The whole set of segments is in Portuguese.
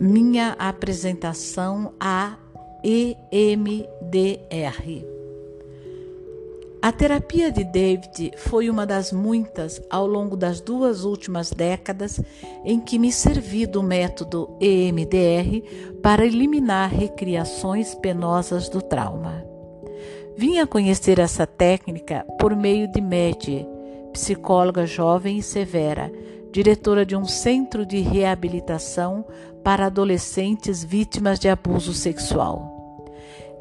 minha apresentação à EMDR. A terapia de David foi uma das muitas ao longo das duas últimas décadas em que me servi do método EMDR para eliminar recriações penosas do trauma. Vim a conhecer essa técnica por meio de Medie, psicóloga jovem e severa, diretora de um centro de reabilitação para adolescentes vítimas de abuso sexual.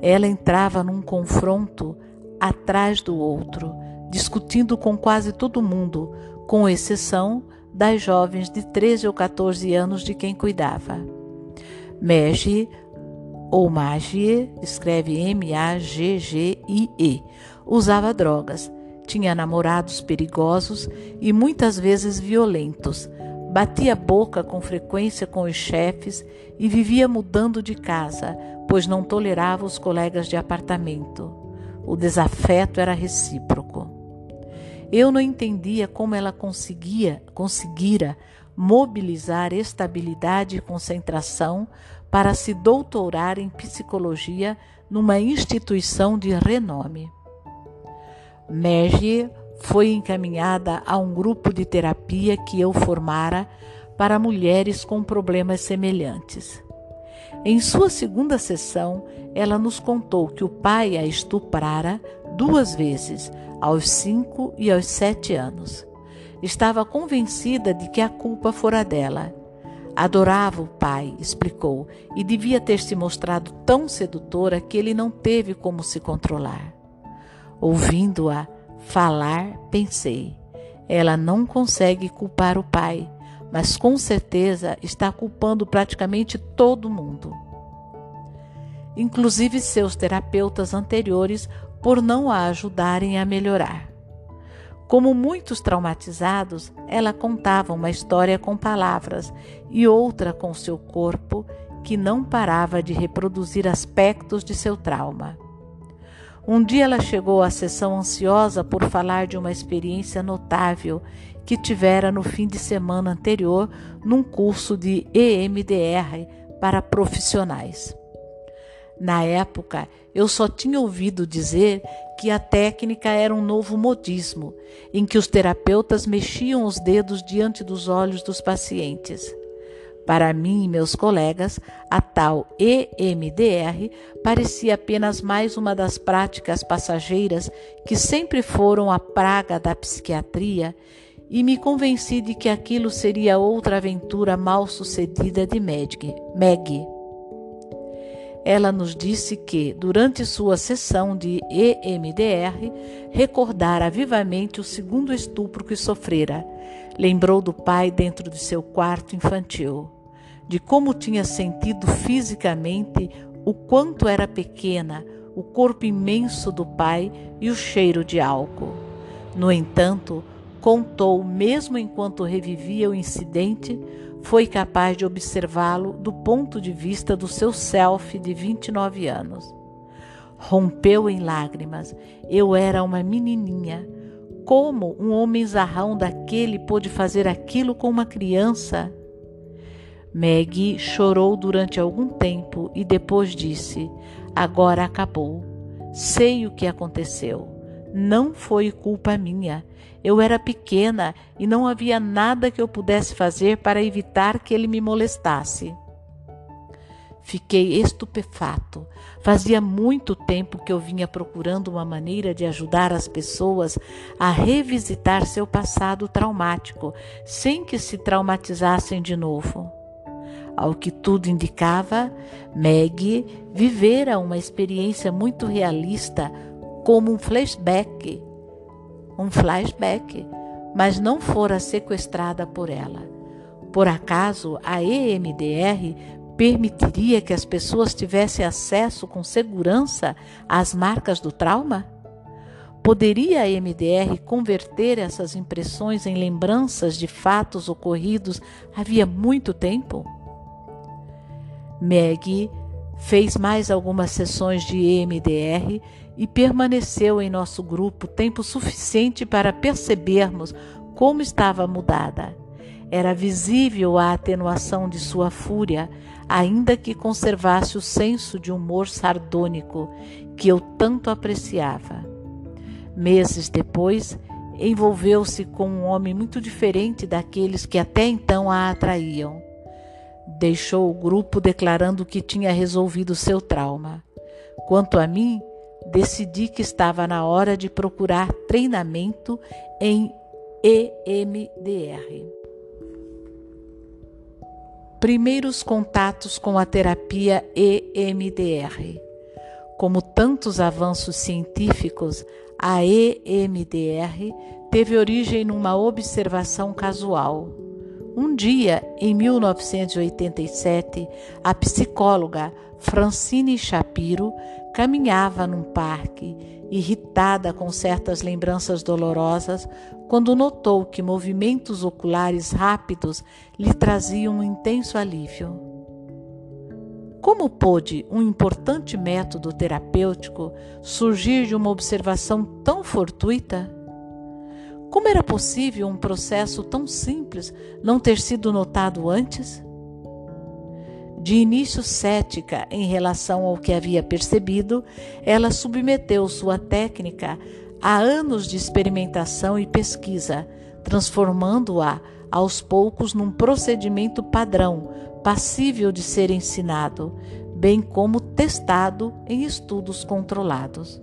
Ela entrava num confronto atrás do outro, discutindo com quase todo mundo, com exceção das jovens de 13 ou 14 anos de quem cuidava. Maggie, ou Magie, escreve M-A-G-G-I-E, usava drogas, tinha namorados perigosos e muitas vezes violentos, batia boca com frequência com os chefes e vivia mudando de casa, pois não tolerava os colegas de apartamento. O desafeto era recíproco. Eu não entendia como ela conseguia, conseguira mobilizar estabilidade e concentração para se doutorar em psicologia numa instituição de renome. Mergie foi encaminhada a um grupo de terapia que eu formara para mulheres com problemas semelhantes. Em sua segunda sessão, ela nos contou que o pai a estuprara duas vezes, aos cinco e aos sete anos. Estava convencida de que a culpa fora dela. Adorava o pai, explicou, e devia ter se mostrado tão sedutora que ele não teve como se controlar. Ouvindo-a falar, pensei: ela não consegue culpar o pai mas com certeza está culpando praticamente todo mundo, inclusive seus terapeutas anteriores, por não a ajudarem a melhorar. Como muitos traumatizados, ela contava uma história com palavras e outra com seu corpo, que não parava de reproduzir aspectos de seu trauma. Um dia ela chegou à sessão ansiosa por falar de uma experiência notável que tivera no fim de semana anterior num curso de EMDR para profissionais. Na época, eu só tinha ouvido dizer que a técnica era um novo modismo, em que os terapeutas mexiam os dedos diante dos olhos dos pacientes. Para mim e meus colegas, a tal EMDR parecia apenas mais uma das práticas passageiras que sempre foram a praga da psiquiatria e me convenci de que aquilo seria outra aventura mal sucedida de Meg. Ela nos disse que, durante sua sessão de EMDR, recordara vivamente o segundo estupro que sofrera. Lembrou do pai dentro de seu quarto infantil, de como tinha sentido fisicamente o quanto era pequena, o corpo imenso do pai e o cheiro de álcool. No entanto, contou, mesmo enquanto revivia o incidente, foi capaz de observá-lo do ponto de vista do seu self de 29 anos. Rompeu em lágrimas. Eu era uma menininha. Como um homem zarrão daquele pôde fazer aquilo com uma criança? Maggie chorou durante algum tempo e depois disse: Agora acabou. Sei o que aconteceu. Não foi culpa minha. Eu era pequena e não havia nada que eu pudesse fazer para evitar que ele me molestasse. Fiquei estupefato. Fazia muito tempo que eu vinha procurando uma maneira de ajudar as pessoas a revisitar seu passado traumático, sem que se traumatizassem de novo. Ao que tudo indicava, Meg vivera uma experiência muito realista como um flashback, um flashback, mas não fora sequestrada por ela. Por acaso a EMDR permitiria que as pessoas tivessem acesso com segurança às marcas do trauma? Poderia a EMDR converter essas impressões em lembranças de fatos ocorridos havia muito tempo? Meg fez mais algumas sessões de EMDR e permaneceu em nosso grupo tempo suficiente para percebermos como estava mudada. Era visível a atenuação de sua fúria, ainda que conservasse o senso de humor sardônico que eu tanto apreciava. Meses depois, envolveu-se com um homem muito diferente daqueles que até então a atraíam. Deixou o grupo declarando que tinha resolvido seu trauma. Quanto a mim, decidi que estava na hora de procurar treinamento em EMDR. Primeiros contatos com a terapia EMDR. Como tantos avanços científicos, a EMDR teve origem numa observação casual. Um dia, em 1987, a psicóloga Francine Shapiro caminhava num parque, irritada com certas lembranças dolorosas, quando notou que movimentos oculares rápidos lhe traziam um intenso alívio. Como pôde um importante método terapêutico surgir de uma observação tão fortuita? Como era possível um processo tão simples não ter sido notado antes? De início cética em relação ao que havia percebido, ela submeteu sua técnica a anos de experimentação e pesquisa, transformando-a aos poucos num procedimento padrão, passível de ser ensinado, bem como testado em estudos controlados.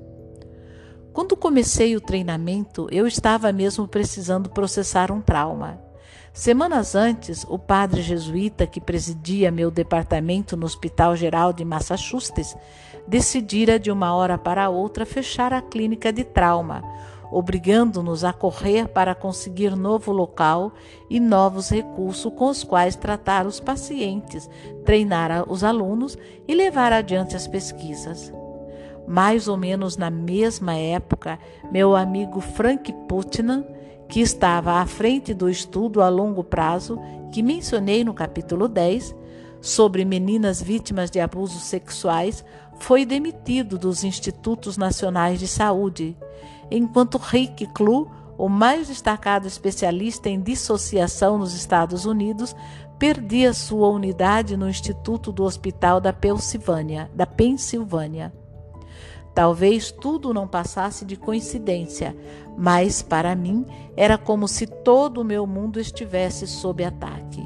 Quando comecei o treinamento, eu estava mesmo precisando processar um trauma. Semanas antes, o padre jesuíta que presidia meu departamento no Hospital Geral de Massachusetts decidira de uma hora para outra fechar a clínica de trauma, obrigando-nos a correr para conseguir novo local e novos recursos com os quais tratar os pacientes, treinar os alunos e levar adiante as pesquisas. Mais ou menos na mesma época, meu amigo Frank Putnam, que estava à frente do estudo a longo prazo que mencionei no capítulo 10 sobre meninas vítimas de abusos sexuais, foi demitido dos Institutos Nacionais de Saúde enquanto Rick Klu, o mais destacado especialista em dissociação nos Estados Unidos, perdia sua unidade no Instituto do Hospital da Pensilvânia, da Pensilvânia. Talvez tudo não passasse de coincidência, mas para mim era como se todo o meu mundo estivesse sob ataque.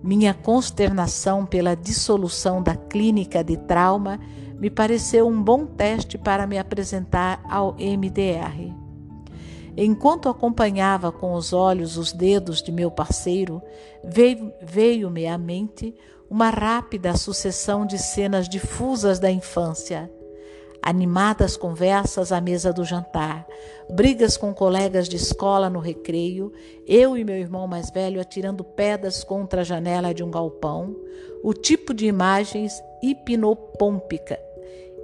Minha consternação pela dissolução da clínica de trauma me pareceu um bom teste para me apresentar ao MDR. Enquanto acompanhava com os olhos os dedos de meu parceiro, veio-me à mente uma rápida sucessão de cenas difusas da infância. Animadas conversas à mesa do jantar, brigas com colegas de escola no recreio, eu e meu irmão mais velho atirando pedras contra a janela de um galpão, o tipo de imagens hipnopômpica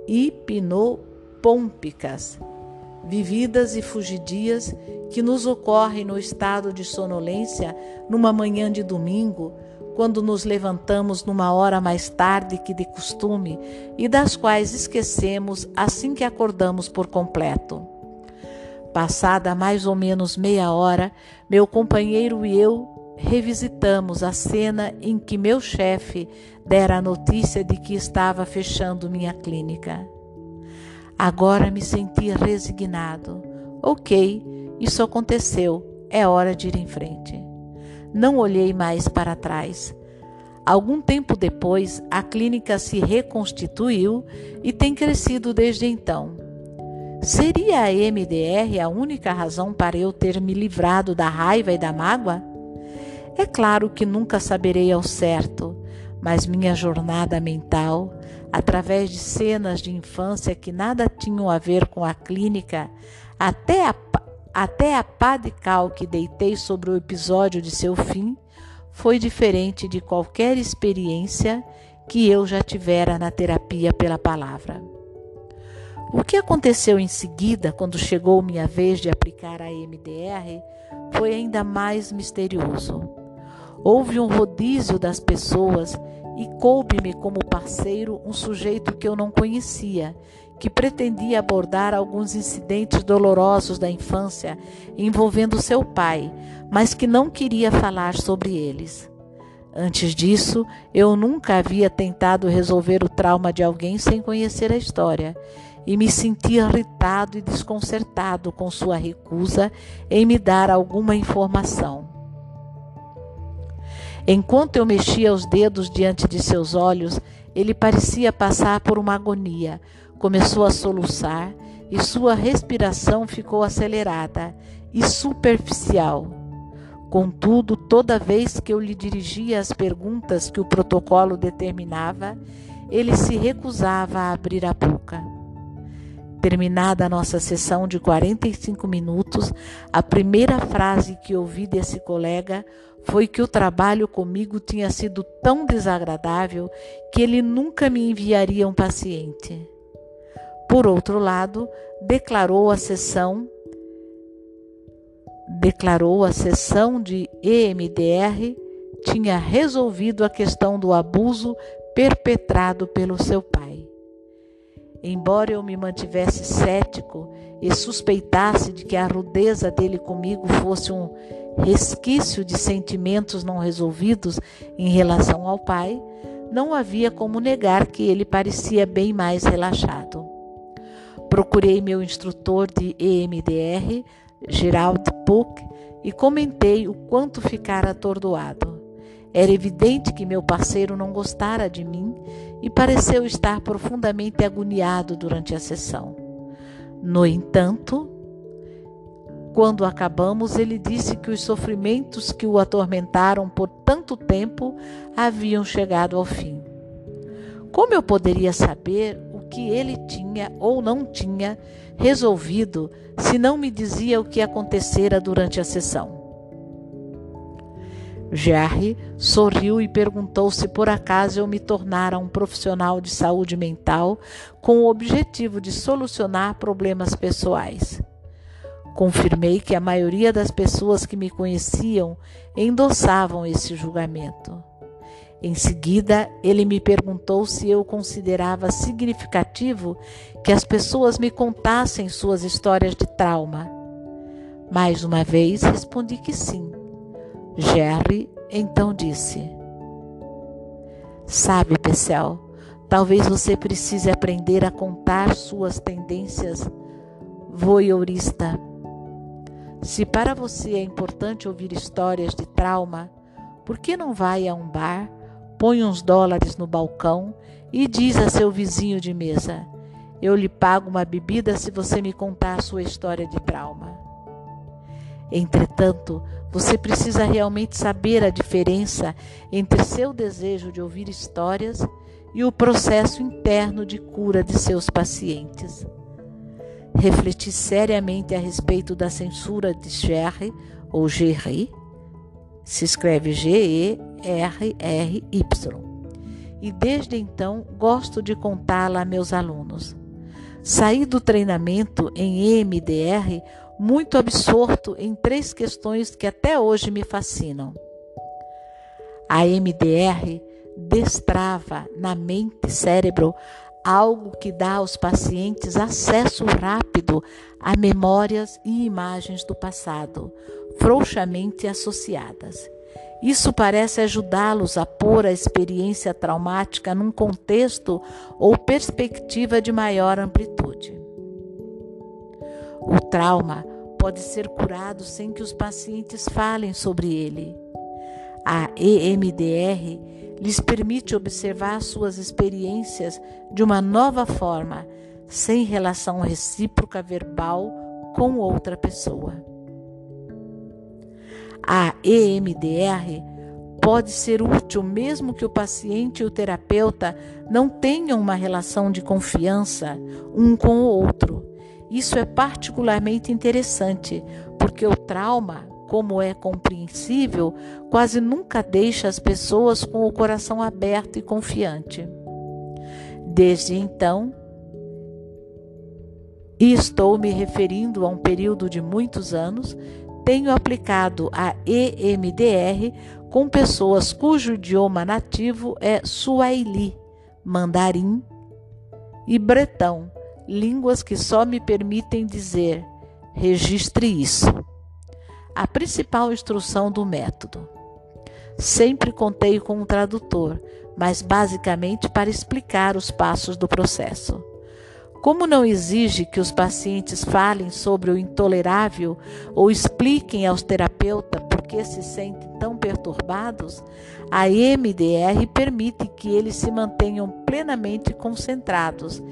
hipnopômpicas, vividas e fugidias que nos ocorrem no estado de sonolência numa manhã de domingo, quando nos levantamos numa hora mais tarde que de costume e das quais esquecemos assim que acordamos por completo. Passada mais ou menos meia hora, meu companheiro e eu revisitamos a cena em que meu chefe dera a notícia de que estava fechando minha clínica. Agora me senti resignado. Ok, isso aconteceu, é hora de ir em frente. Não olhei mais para trás. Algum tempo depois, a clínica se reconstituiu e tem crescido desde então. Seria a MDR a única razão para eu ter me livrado da raiva e da mágoa? É claro que nunca saberei ao certo, mas minha jornada mental, através de cenas de infância que nada tinham a ver com a clínica, até a, até a pá de cal que deitei sobre o episódio de seu fim, foi diferente de qualquer experiência que eu já tivera na terapia pela palavra. O que aconteceu em seguida, quando chegou minha vez de aplicar a MDR, foi ainda mais misterioso. Houve um rodízio das pessoas e coube-me como parceiro um sujeito que eu não conhecia, que pretendia abordar alguns incidentes dolorosos da infância envolvendo seu pai, mas que não queria falar sobre eles. Antes disso, eu nunca havia tentado resolver o trauma de alguém sem conhecer a história e me senti irritado e desconcertado com sua recusa em me dar alguma informação. Enquanto eu mexia os dedos diante de seus olhos, ele parecia passar por uma agonia. Começou a soluçar e sua respiração ficou acelerada e superficial. Contudo, toda vez que eu lhe dirigia as perguntas que o protocolo determinava, ele se recusava a abrir a boca. Terminada a nossa sessão de 45 minutos, a primeira frase que ouvi desse colega foi que o trabalho comigo tinha sido tão desagradável que ele nunca me enviaria um paciente. Por outro lado, declarou a sessão declarou a sessão de EMDR tinha resolvido a questão do abuso perpetrado pelo seu pai. Embora eu me mantivesse cético e suspeitasse de que a rudeza dele comigo fosse um resquício de sentimentos não resolvidos em relação ao pai, não havia como negar que ele parecia bem mais relaxado. Procurei meu instrutor de EMDR Gerald Puck e comentei o quanto ficara atordoado. Era evidente que meu parceiro não gostara de mim e pareceu estar profundamente agoniado durante a sessão. No entanto, quando acabamos, ele disse que os sofrimentos que o atormentaram por tanto tempo haviam chegado ao fim. Como eu poderia saber que ele tinha ou não tinha resolvido se não me dizia o que acontecera durante a sessão. Jerry sorriu e perguntou se por acaso eu me tornara um profissional de saúde mental com o objetivo de solucionar problemas pessoais. Confirmei que a maioria das pessoas que me conheciam endossavam esse julgamento. Em seguida, ele me perguntou se eu considerava significativo que as pessoas me contassem suas histórias de trauma. Mais uma vez respondi que sim. Jerry então disse: Sabe, Pecel, talvez você precise aprender a contar suas tendências voyeurista. Se para você é importante ouvir histórias de trauma, por que não vai a um bar põe uns dólares no balcão e diz a seu vizinho de mesa: Eu lhe pago uma bebida se você me contar sua história de trauma. Entretanto, você precisa realmente saber a diferença entre seu desejo de ouvir histórias e o processo interno de cura de seus pacientes. Refleti seriamente a respeito da censura de Gerry ou Gerry, se escreve G-E-R-R-Y. E desde então gosto de contá-la a meus alunos. Saí do treinamento em EMDR muito absorto em três questões que até hoje me fascinam. A EMDR destrava na mente e cérebro algo que dá aos pacientes acesso rápido a memórias e imagens do passado, frouxamente associadas. Isso parece ajudá-los a pôr a experiência traumática num contexto ou perspectiva de maior amplitude. O trauma pode ser curado sem que os pacientes falem sobre ele. A EMDR lhes permite observar suas experiências de uma nova forma, sem relação recíproca verbal com outra pessoa. A EMDR pode ser útil mesmo que o paciente e o terapeuta não tenham uma relação de confiança um com o outro. Isso é particularmente interessante, porque o trauma, como é compreensível, quase nunca deixa as pessoas com o coração aberto e confiante. Desde então, e estou me referindo a um período de muitos anos, tenho aplicado a EMDR com pessoas cujo idioma nativo é Suaili, Mandarim e Bretão, línguas que só me permitem dizer: registre isso. A principal instrução do método. Sempre contei com um tradutor, mas basicamente para explicar os passos do processo. Como não exige que os pacientes falem sobre o intolerável ou expliquem aos terapeutas por que se sentem tão perturbados, a MDR permite que eles se mantenham plenamente concentrados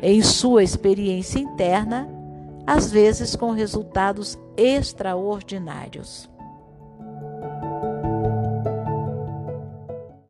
em sua experiência interna, às vezes com resultados extraordinários.